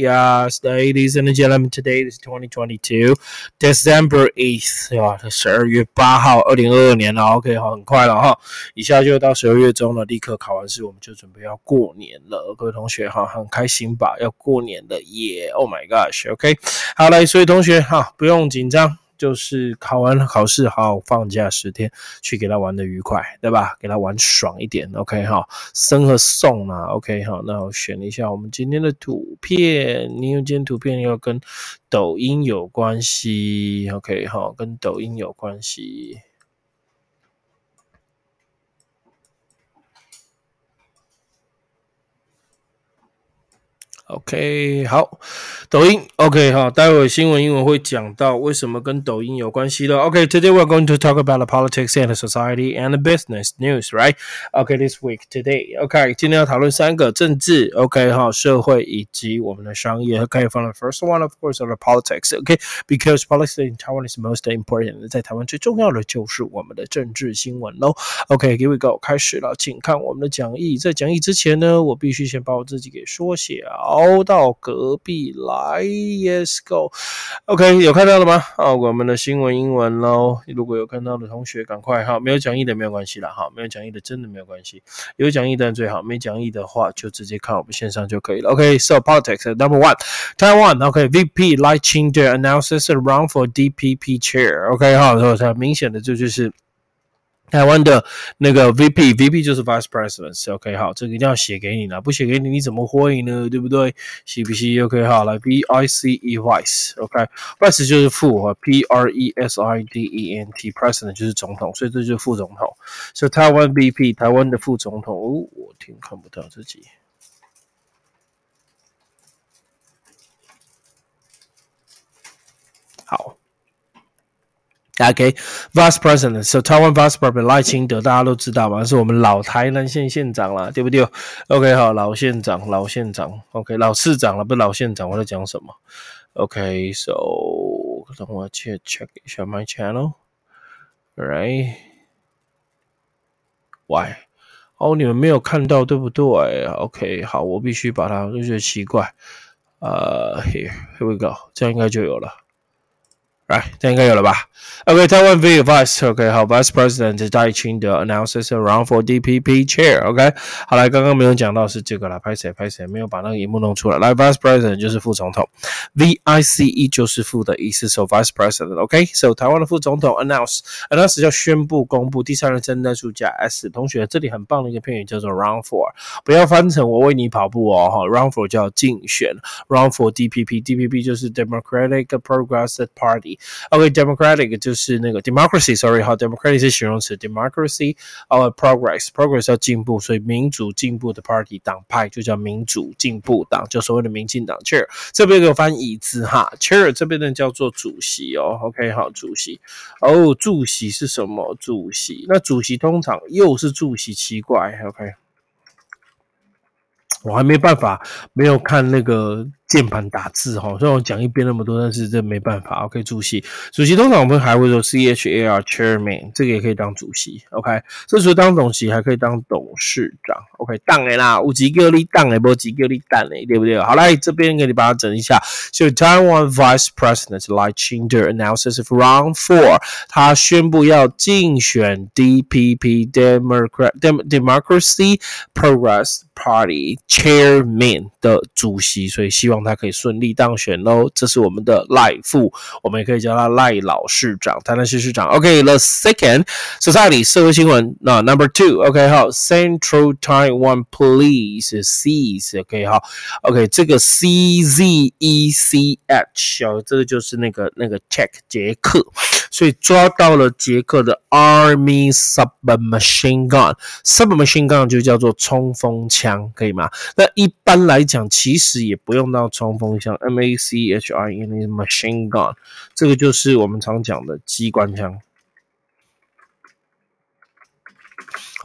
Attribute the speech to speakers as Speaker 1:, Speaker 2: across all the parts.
Speaker 1: Yes, ladies and gentlemen, today is 2022 December 8th，哇，十二月八号，二零二二年了。OK，好，很快了哈，一下就到十二月中了，立刻考完试，我们就准备要过年了。各位同学哈，很开心吧？要过年了耶！Oh my gosh，OK，好来，所以同学哈，不用紧张。就是考完考试，好好放假十天，去给他玩的愉快，对吧？给他玩爽一点，OK 哈。生和送啊，OK 哈。那我选一下我们今天的图片，你有今天图片要跟抖音有关系，OK 哈，跟抖音有关系。OK，好，抖音 OK 哈，待会新闻英文会讲到为什么跟抖音有关系的。OK，today we're going to talk about the politics and the society and the business news, right? OK, this week today. OK，今天要讨论三个政治 OK 哈，社会以及我们的商业。OK，from the first one, of course, are the politics. OK，because politics in Taiwan is most important. 在台湾最重要的就是我们的政治新闻喽。OK，here we go，开始了，请看我们的讲义。在讲义之前呢，我必须先把我自己给缩小。跑到隔壁来，Yes go。OK，有看到了吗？啊，我们的新闻英文喽。如果有看到的同学，赶快哈。没有讲义的没有关系啦，哈，没有讲义的真的没有关系。有讲义的最好，没讲义的话就直接看我们线上就可以了。OK，so politics number one, Taiwan. OK，VP Lai Ching-te announces a run for DPP chair. OK，哈，所以很明显的这就是。台湾的那个 VP，VP 就是 Vice President，OK，好，这个一定要写给你了，不写给你你怎么会呢？对不对？是不是？OK，好，来 VICE Vice，OK，Vice 就是副哈，President，President 就是总统，所以这就是副总统。所以台湾 VP，台湾的副总统，哦，我听看不到自己。好。OK，Vice President，so Taiwan Vice President 赖清德，大家都知道嘛，是我们老台南县县长啦，对不对？OK，好，老县长，老县长，OK，老市长了，不是老县长，我在讲什么？OK，so 等我去 check 一下 my channel，right？Why？哦，你们没有看到，对不对？OK，好，我必须把它，就觉得奇怪。呃，Here，Here we go，这样应该就有了。来，这应该有了吧？OK，台湾 V Vice，OK，好，Vice President 戴清德 announces a round for DPP chair，OK，好来，刚刚没有讲到是这个了，拍谁拍谁，没有把那个荧幕弄出来。来，Vice President 就是副总统，VICE 就是副的意思，So Vice President，OK，So 台湾的副总统 announce，announce 叫宣布、公布，第三人称单数加 s。同学，这里很棒的一个片语叫做 round for，不要翻成我为你跑步哦，哈，round for 叫竞选，round for DPP，DPP 就是 Democratic Progressive Party。OK，democratic 就是那个 democracy，sorry 哈，democratic 是形容词，democracy our progress，progress 要进步，所以民主进步的 party 党派就叫民主进步党，就所谓的民进党 chair。这边有翻椅子哈，chair 这边呢叫做主席哦，OK 好，主席哦，主席是什么？主席那主席通常又是主席，奇怪，OK，我还没办法，没有看那个。键盘打字哈，虽然我讲一遍那么多，但是这没办法。OK，主席，主席通常我们还会说 C H A R Chairman，这个也可以当主席。OK，这除了当主席，还可以当董事长。OK，当的啦，有几个你当的，无几个你当的，对不对？好来，这边给你把它整一下。So Taiwan Vice President Lai Ching-te announces run for，他宣布要竞选 D P P Democrat Democracy Progress Party Chairman 的主席，所以希望。他可以顺利当选喽，这是我们的赖副，我们也可以叫他赖老市长、台南市市长。OK，the second society 社会新闻，那 number two，OK 好，Central Taiwan Police seize，OK 好，OK 这个 C Z E C H 哦，这个就是那个那个 check 捷克。所以抓到了捷克的 Army submachine gun，submachine gun 就叫做冲锋枪，可以吗？那一般来讲，其实也不用到冲锋枪，M A C H I N E machine gun，这个就是我们常讲的机关枪。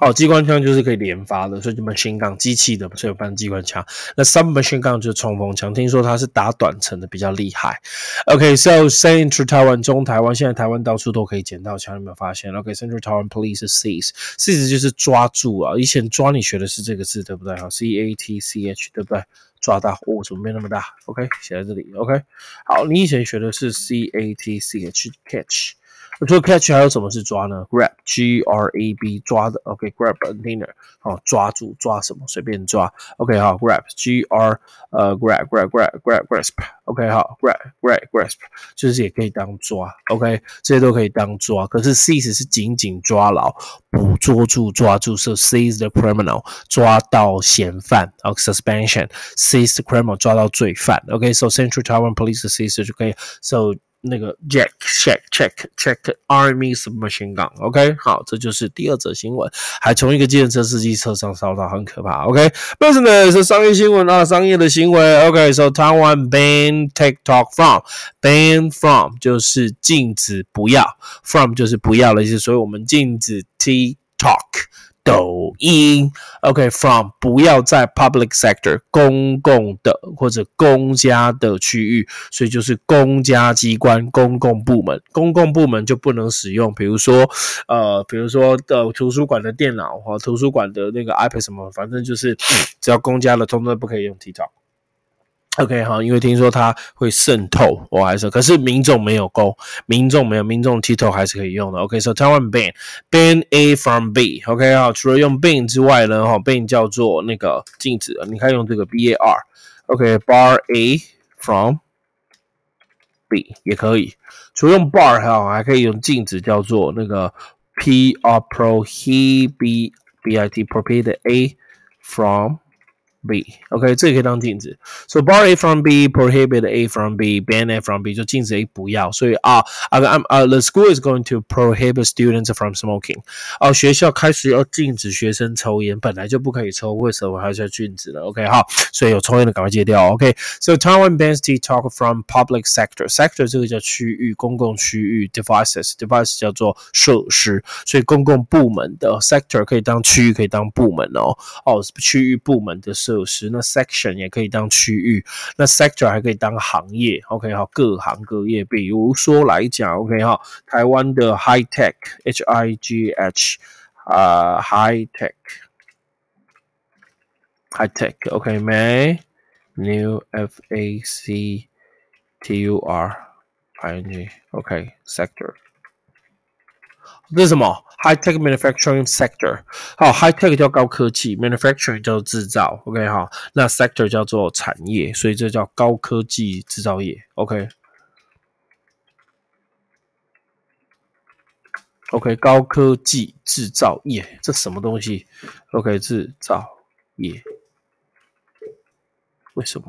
Speaker 1: 哦，机关枪就是可以连发的，所以就 machine gun 机器的，所以搬机关枪。那 submachine gun 就是冲锋枪，听说它是打短程的比较厉害。OK，so Central Taiwan 中台湾，现在台湾到处都可以捡到枪，有没有发现？OK，Central Taiwan Police seize，seize 就是抓住啊，以前抓你学的是这个字，对不对？好，C A T C H，对不对？抓到，哦，怎么变那么大？OK，写在这里。OK，好，你以前学的是 C A T C H，catch。除了 catch 还有什么是抓呢？grab，G R A B 抓的，OK，grab a container，好，抓住抓什么随便抓，OK 好，grab，G R 呃 grab grab grab grab grasp，OK 好，grab grab grasp 就是也可以当抓，OK 这些都可以当抓，可是 seize 是紧紧抓牢，捕捉住抓住，so seize the criminal 抓到嫌犯，OK suspension，seize the criminal 抓到罪犯，OK，so Central Taiwan Police seize 就可以，so 那个 Jack check check check Army submachine gun，OK，好，这就是第二则新闻，还从一个计程车司机车上烧到，很可怕，OK。不是呢，是商业新闻啊，商业的行为，OK。So Taiwan ban TikTok from，ban from 就是禁止不要，from 就是不要的意思，所以我们禁止 TikTok。In OK from 不要在 public sector 公共的或者公家的区域，所以就是公家机关、公共部门，公共部门就不能使用，比如说，呃，比如说的图书馆的电脑或图书馆的那个 iPad 什么，反正就是只要公家的，通通不可以用 TikTok。OK 好，因为听说它会渗透，我还是，可是民众没有勾，民众没有，民众 title 还是可以用的。OK，so Taiwan ban ban A from B。OK 啊，除了用 ban 之外呢，哈，ban 叫做那个禁止，你可以用这个 B A R。OK，bar A from B 也可以，除了用 bar 哈，还可以用禁止，叫做那个 P R prohibit B I T prohibit A from B，OK，这个可以当禁止。So bar A from B, prohibit A from B, ban A from B，就禁止 A 不要。所以啊啊啊啊，the school is going to prohibit students from smoking。哦，学校开始要禁止学生抽烟，本来就不可以抽，为什么还是要禁止呢？OK，好，所以有抽烟的赶快戒掉。OK，so Taiwan bans TikTok from public sector。sector 这个叫区域，公共区域。devices，device 叫做设施，所以公共部门的 sector 可以当区域，可以当部门哦。哦，区域部门的设。 有时那 section 也可以当区域，那 sector 还可以当行业。OK 哈，各行各业。比如说来讲，OK 哈，台湾的 high tech，H I G H 啊，high tech，high tech，OK 没？New F A C T U R I N G，OK sector。这是什么？High tech manufacturing sector。好，High tech 叫高科技，manufacturing 叫制造。OK，好，那 sector 叫做产业，所以这叫高科技制造业。OK，OK，高科技制造业，这什么东西？OK，制造业，为什么？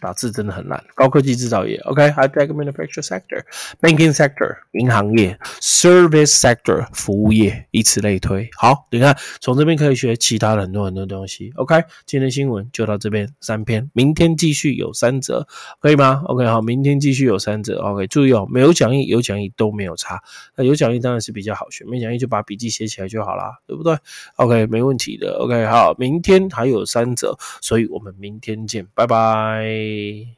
Speaker 1: 打字真的很烂。高科技制造业，OK，high tech manufacturing sector，banking sector，银行业，service sector，服务业，以此类推。好，你看从这边可以学其他的很多很多东西。OK，今天新闻就到这边三篇，明天继续有三则，可以吗？OK，好，明天继续有三则。OK，注意哦，没有讲义有讲义都没有差。那有讲义当然是比较好学，没讲义就把笔记写起来就好啦，对不对？OK，没问题的。OK，好，明天还有三则，所以我们明天见，拜拜。Okay.